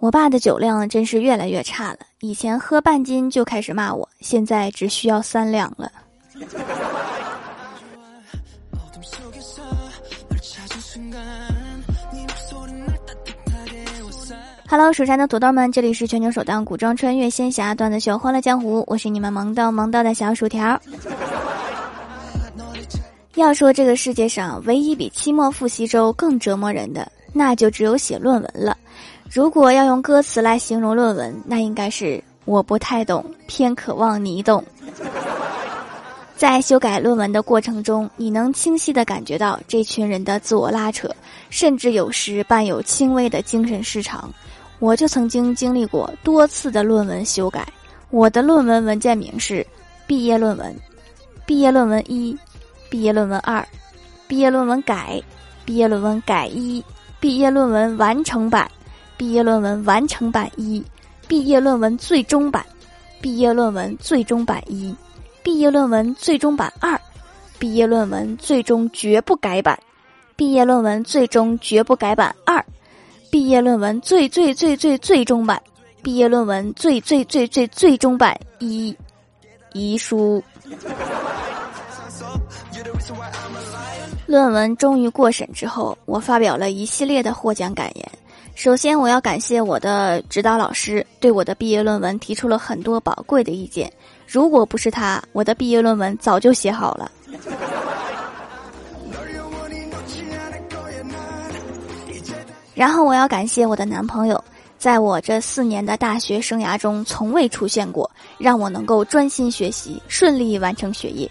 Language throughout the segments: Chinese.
我爸的酒量真是越来越差了，以前喝半斤就开始骂我，现在只需要三两了。Hello，蜀山的土豆们，这里是全球首档古装穿越仙侠段子秀《欢乐江湖》，我是你们萌到萌到的小薯条。要说这个世界上唯一比期末复习周更折磨人的，那就只有写论文了。如果要用歌词来形容论文，那应该是我不太懂，偏渴望你懂。在修改论文的过程中，你能清晰地感觉到这群人的自我拉扯，甚至有时伴有轻微的精神失常。我就曾经经历过多次的论文修改，我的论文文件名是毕业论文、毕业论文一、毕业论文二、毕业论文改、毕业论文改一、毕业论文完成版、毕业论文完成版一、毕业论文最终版、毕业论文最终版一、毕业论文最终版二、毕业论文最终绝不改版、毕业论文最终绝不改版二。毕业论文最最最最最终版，毕业论文最最最最最终版一遗书。论文终于过审之后，我发表了一系列的获奖感言。首先，我要感谢我的指导老师，对我的毕业论文提出了很多宝贵的意见。如果不是他，我的毕业论文早就写好了。然后我要感谢我的男朋友，在我这四年的大学生涯中从未出现过，让我能够专心学习，顺利完成学业。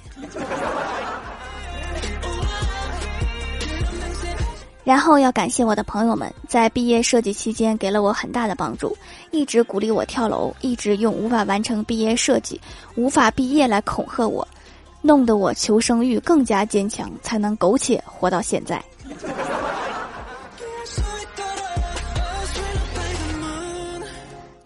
然后要感谢我的朋友们，在毕业设计期间给了我很大的帮助，一直鼓励我跳楼，一直用无法完成毕业设计、无法毕业来恐吓我，弄得我求生欲更加坚强，才能苟且活到现在。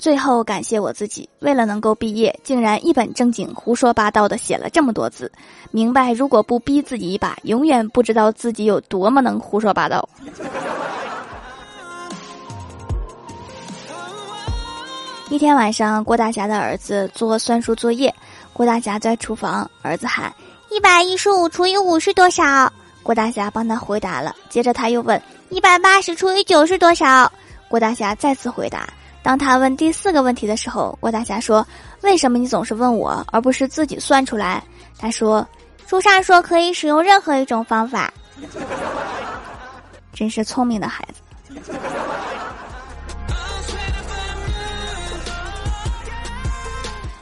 最后感谢我自己，为了能够毕业，竟然一本正经胡说八道的写了这么多字。明白，如果不逼自己一把，永远不知道自己有多么能胡说八道。一天晚上，郭大侠的儿子做算术作业，郭大侠在厨房，儿子喊：“一百一十五除以五是多少？”郭大侠帮他回答了，接着他又问：“一百八十除以九是多少？”郭大侠再次回答。当他问第四个问题的时候，郭大侠说：“为什么你总是问我，而不是自己算出来？”他说：“朱砂说可以使用任何一种方法。”真是聪明的孩子。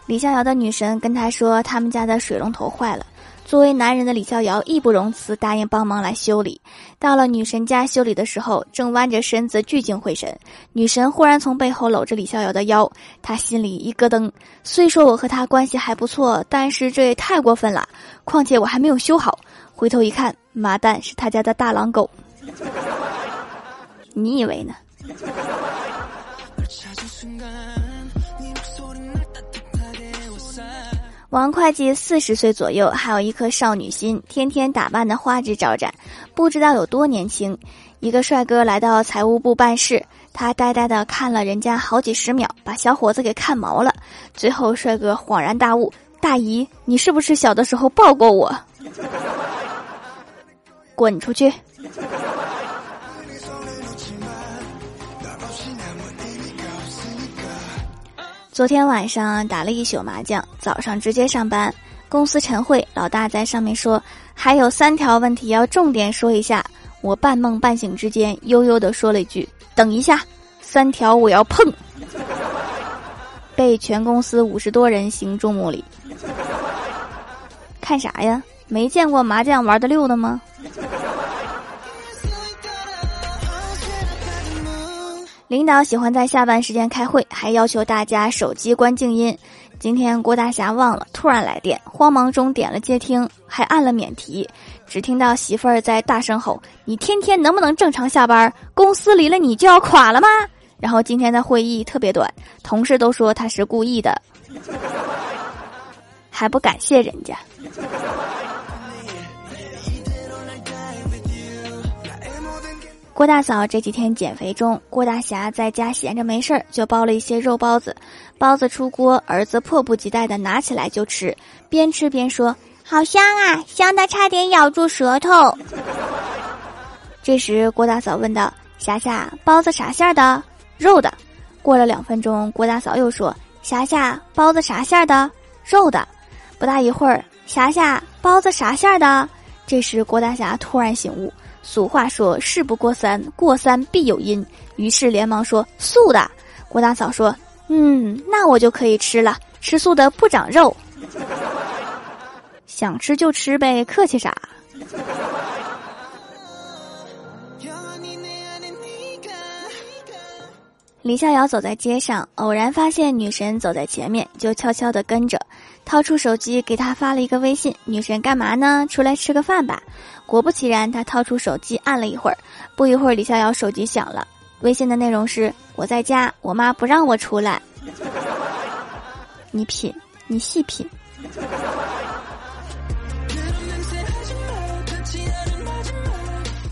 李逍遥的女神跟他说，他们家的水龙头坏了。作为男人的李逍遥义不容辞，答应帮忙来修理。到了女神家修理的时候，正弯着身子聚精会神，女神忽然从背后搂着李逍遥的腰，他心里一咯噔。虽说我和他关系还不错，但是这也太过分了。况且我还没有修好，回头一看，妈蛋，是他家的大狼狗。你以为呢？王会计四十岁左右，还有一颗少女心，天天打扮的花枝招展，不知道有多年轻。一个帅哥来到财务部办事，他呆呆的看了人家好几十秒，把小伙子给看毛了。最后，帅哥恍然大悟：“大姨，你是不是小的时候抱过我？”滚出去！昨天晚上打了一宿麻将，早上直接上班。公司晨会，老大在上面说还有三条问题要重点说一下。我半梦半醒之间，悠悠的说了一句：“等一下，三条我要碰。”被全公司五十多人行注目礼。看啥呀？没见过麻将玩的溜的吗？领导喜欢在下班时间开会，还要求大家手机关静音。今天郭大侠忘了，突然来电，慌忙中点了接听，还按了免提。只听到媳妇儿在大声吼：“你天天能不能正常下班？公司离了你就要垮了吗？”然后今天的会议特别短，同事都说他是故意的，还不感谢人家。郭大嫂这几天减肥中，郭大侠在家闲着没事儿，就包了一些肉包子。包子出锅，儿子迫不及待地拿起来就吃，边吃边说：“好香啊，香的差点咬住舌头。”这时，郭大嫂问道：“霞霞，包子啥馅儿的？肉的。”过了两分钟，郭大嫂又说：“霞霞，包子啥馅儿的？肉的。”不大一会儿，霞霞，包子啥馅儿的？这时，郭大侠突然醒悟。俗话说：“事不过三，过三必有因。”于是连忙说：“素的。”郭大嫂说：“嗯，那我就可以吃了。吃素的不长肉，想吃就吃呗，客气啥？”李逍遥走在街上，偶然发现女神走在前面，就悄悄地跟着，掏出手机给他发了一个微信：“女神干嘛呢？出来吃个饭吧。”果不其然，他掏出手机按了一会儿，不一会儿，李逍遥手机响了，微信的内容是：“我在家，我妈不让我出来。” 你品，你细品。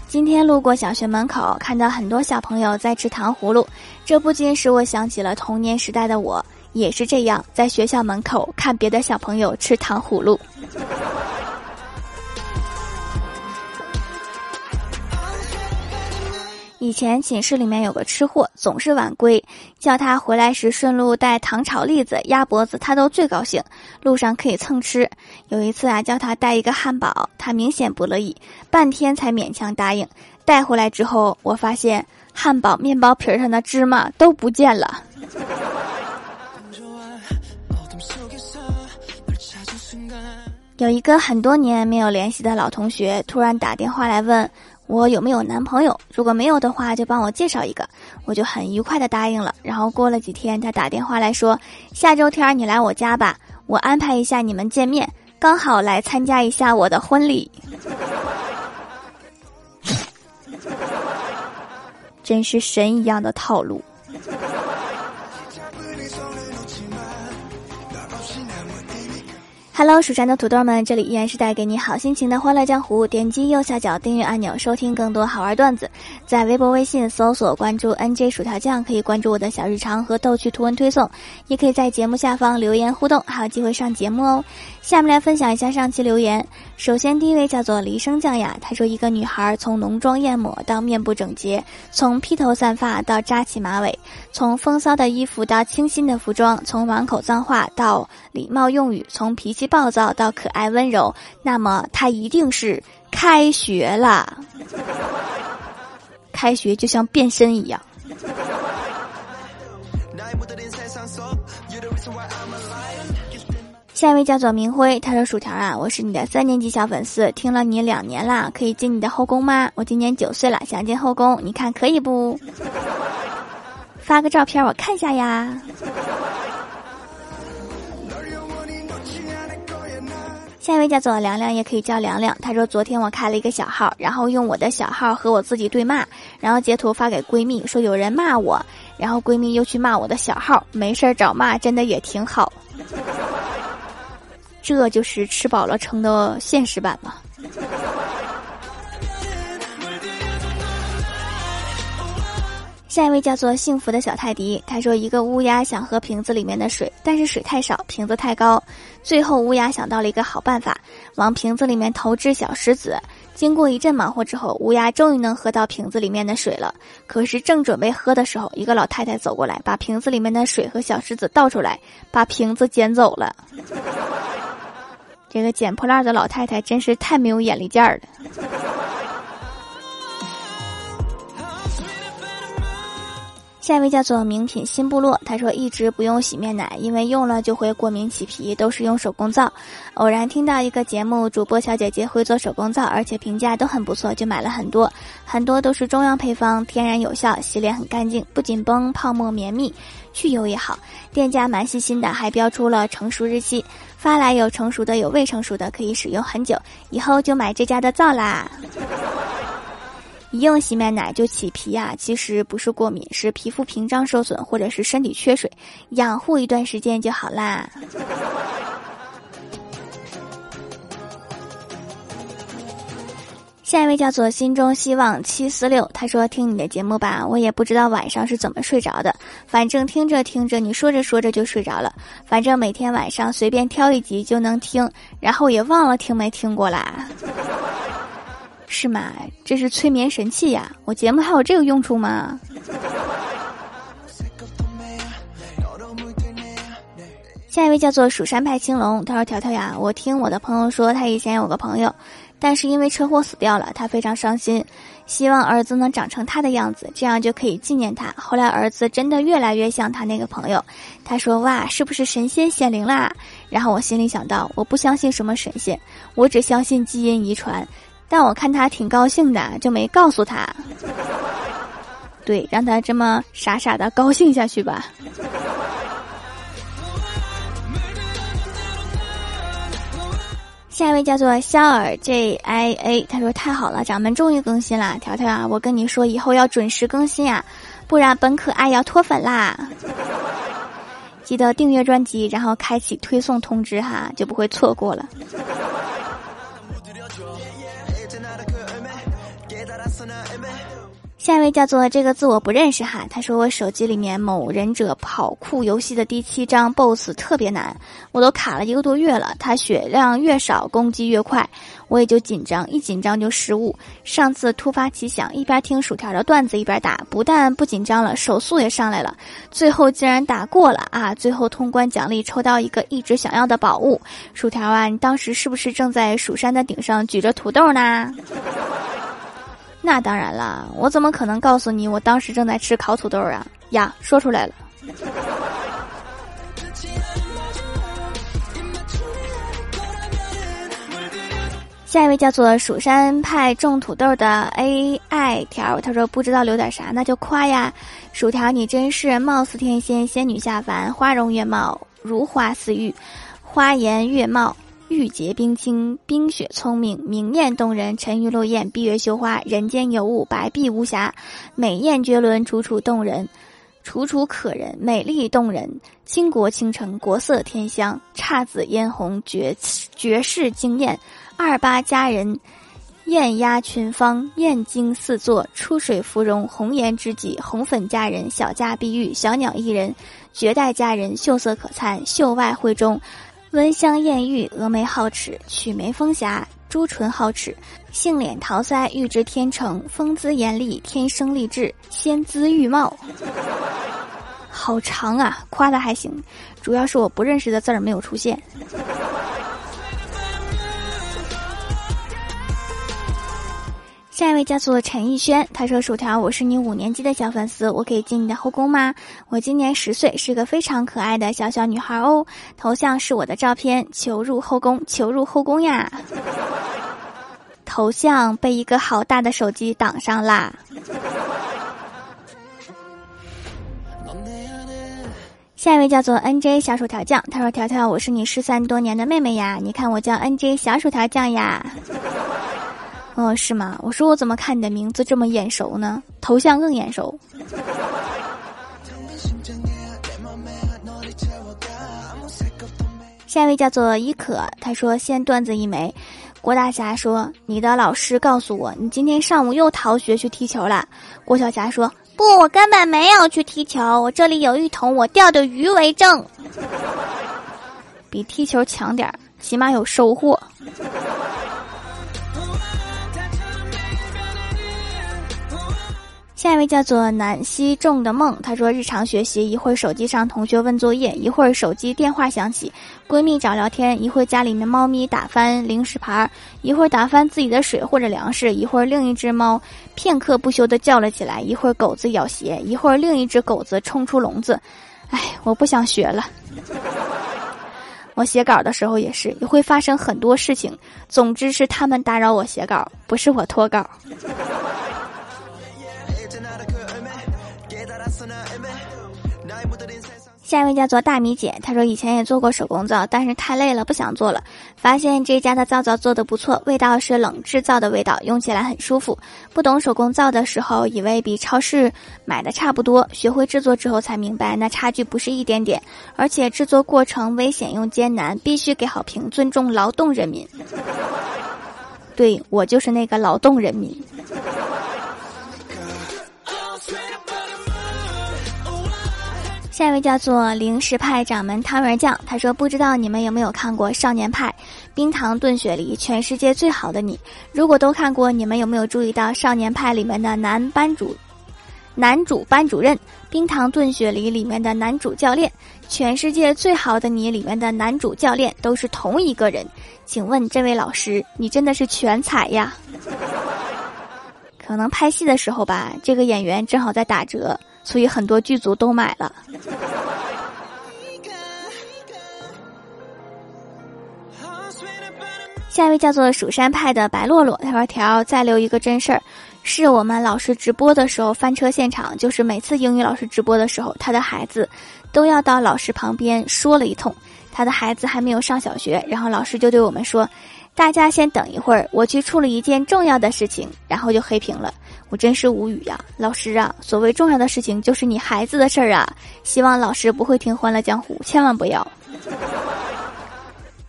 今天路过小学门口，看到很多小朋友在吃糖葫芦，这不禁使我想起了童年时代的我，也是这样，在学校门口看别的小朋友吃糖葫芦。以前寝室里面有个吃货，总是晚归，叫他回来时顺路带糖炒栗子、鸭脖子，他都最高兴，路上可以蹭吃。有一次啊，叫他带一个汉堡，他明显不乐意，半天才勉强答应。带回来之后，我发现汉堡面包皮上的芝麻都不见了。有一个很多年没有联系的老同学，突然打电话来问。我有没有男朋友？如果没有的话，就帮我介绍一个。我就很愉快的答应了。然后过了几天，他打电话来说，下周天你来我家吧，我安排一下你们见面，刚好来参加一下我的婚礼。真是神一样的套路。Hello，蜀山的土豆们，这里依然是带给你好心情的欢乐江湖。点击右下角订阅按钮，收听更多好玩段子。在微博、微信搜索关注 NJ 薯条酱，可以关注我的小日常和逗趣图文推送，也可以在节目下方留言互动，还有机会上节目哦。下面来分享一下上期留言。首先，第一位叫做离生酱呀，他说一个女孩从浓妆艳抹到面部整洁，从披头散发到扎起马尾，从风骚的衣服到清新的服装，从满口脏话到礼貌用语，从脾气。暴躁到可爱温柔，那么她一定是开学了。开学就像变身一样。下一位叫做明辉，他说：“薯条啊，我是你的三年级小粉丝，听了你两年啦，可以进你的后宫吗？我今年九岁了，想进后宫，你看可以不？发个照片我看一下呀。”下一位叫做凉凉，也可以叫凉凉。她说：“昨天我开了一个小号，然后用我的小号和我自己对骂，然后截图发给闺蜜，说有人骂我，然后闺蜜又去骂我的小号。没事儿找骂，真的也挺好。这就是吃饱了撑的现实版吗？”下一位叫做幸福的小泰迪，他说：“一个乌鸦想喝瓶子里面的水，但是水太少，瓶子太高。最后乌鸦想到了一个好办法，往瓶子里面投掷小石子。经过一阵忙活之后，乌鸦终于能喝到瓶子里面的水了。可是正准备喝的时候，一个老太太走过来，把瓶子里面的水和小石子倒出来，把瓶子捡走了。这个捡破烂的老太太真是太没有眼力见儿了。”下一位叫做名品新部落，他说一直不用洗面奶，因为用了就会过敏起皮，都是用手工皂。偶然听到一个节目，主播小姐姐会做手工皂，而且评价都很不错，就买了很多，很多都是中药配方，天然有效，洗脸很干净，不紧绷，泡沫绵密，去油也好。店家蛮细心的，还标出了成熟日期，发来有成熟的，有未成熟的，可以使用很久。以后就买这家的皂啦。一用洗面奶就起皮呀，其实不是过敏，是皮肤屏障受损或者是身体缺水，养护一段时间就好啦。下一位叫做心中希望七四六，他说听你的节目吧，我也不知道晚上是怎么睡着的，反正听着听着，你说着说着就睡着了，反正每天晚上随便挑一集就能听，然后也忘了听没听过啦。是吗？这是催眠神器呀！我节目还有这个用处吗？下一位叫做蜀山派青龙，他说：“条条呀，我听我的朋友说，他以前有个朋友，但是因为车祸死掉了，他非常伤心，希望儿子能长成他的样子，这样就可以纪念他。后来儿子真的越来越像他那个朋友，他说哇，是不是神仙显灵啦？然后我心里想到，我不相信什么神仙，我只相信基因遗传。但我看他挺高兴的，就没告诉他。对，让他这么傻傻的高兴下去吧。”下一位叫做肖尔 J I A，他说太好了，掌门终于更新了，条条啊，我跟你说以后要准时更新啊，不然本可爱要脱粉啦。记得订阅专辑，然后开启推送通知哈，就不会错过了。下一位叫做这个字我不认识哈，他说我手机里面某忍者跑酷游戏的第七章 BOSS 特别难，我都卡了一个多月了，他血量越少攻击越快，我也就紧张，一紧张就失误。上次突发奇想，一边听薯条的段子一边打，不但不紧张了，手速也上来了，最后竟然打过了啊！最后通关奖励抽到一个一直想要的宝物，薯条啊，你当时是不是正在蜀山的顶上举着土豆呢？那当然了，我怎么可能告诉你我当时正在吃烤土豆啊？呀，说出来了。下一位叫做蜀山派种土豆的 AI 条，他说不知道留点啥，那就夸呀，薯条你真是貌似天仙，仙女下凡，花容月貌，如花似玉，花颜月貌。玉洁冰清，冰雪聪明，明艳动人。沉鱼落雁，闭月羞花，人间尤物，白璧无瑕。美艳绝伦，楚楚动人，楚楚可人，美丽动人。倾国倾城，国色天香，姹紫嫣红，绝绝世惊艳。二八佳人，艳压群芳，艳惊四座。出水芙蓉，红颜知己，红粉佳人，小家碧玉，小鸟依人。绝代佳人，秀色可餐，秀外慧中。温香艳玉，峨眉皓齿，曲眉风霞，朱唇皓齿，杏脸桃腮，玉质天成，风姿严厉，天生丽质，仙姿玉貌。好长啊，夸的还行，主要是我不认识的字儿没有出现。下一位叫做陈逸轩，他说：“薯条，我是你五年级的小粉丝，我可以进你的后宫吗？我今年十岁，是个非常可爱的小小女孩哦。头像是我的照片，求入后宫，求入后宫呀！头像被一个好大的手机挡上啦。”下一位叫做 N J 小薯条酱，他说：“条条，我是你失散多年的妹妹呀，你看我叫 N J 小薯条酱呀。”哦，是吗？我说我怎么看你的名字这么眼熟呢？头像更眼熟。下一位叫做伊可，他说先段子一枚。郭大侠说：“你的老师告诉我，你今天上午又逃学去踢球了。”郭晓霞说：“不，我根本没有去踢球，我这里有一桶我钓的鱼为证。比踢球强点儿，起码有收获。”下一位叫做南希种的梦，她说：日常学习，一会儿手机上同学问作业，一会儿手机电话响起，闺蜜找聊天，一会儿家里面猫咪打翻零食盘儿，一会儿打翻自己的水或者粮食，一会儿另一只猫片刻不休的叫了起来，一会儿狗子咬鞋，一会儿另一只狗子冲出笼子。哎，我不想学了。我写稿的时候也是，也会发生很多事情。总之是他们打扰我写稿，不是我脱稿。下一位叫做大米姐，她说以前也做过手工皂，但是太累了，不想做了。发现这家的皂皂做的不错，味道是冷制皂的味道，用起来很舒服。不懂手工皂的时候，以为比超市买的差不多，学会制作之后才明白，那差距不是一点点，而且制作过程危险又艰难，必须给好评，尊重劳动人民。对我就是那个劳动人民。下一位叫做零食派掌门汤圆酱，他说：“不知道你们有没有看过《少年派》，冰糖炖雪梨，全世界最好的你。如果都看过，你们有没有注意到《少年派》里面的男班主、男主班主任，《冰糖炖雪梨》里面的男主教练，《全世界最好的你》里面的男主教练都是同一个人？请问这位老师，你真的是全才呀？可能拍戏的时候吧，这个演员正好在打折。”所以很多剧组都买了。下一位叫做蜀山派的白洛洛，他说：“条再留一个真事儿，是我们老师直播的时候翻车现场，就是每次英语老师直播的时候，他的孩子都要到老师旁边说了一通。他的孩子还没有上小学，然后老师就对我们说。”大家先等一会儿，我去处理一件重要的事情，然后就黑屏了。我真是无语呀，老师啊！所谓重要的事情，就是你孩子的事儿啊。希望老师不会听《欢乐江湖》，千万不要。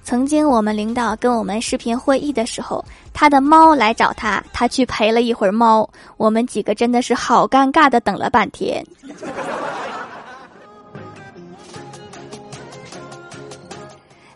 曾经我们领导跟我们视频会议的时候，他的猫来找他，他去陪了一会儿猫，我们几个真的是好尴尬的，等了半天。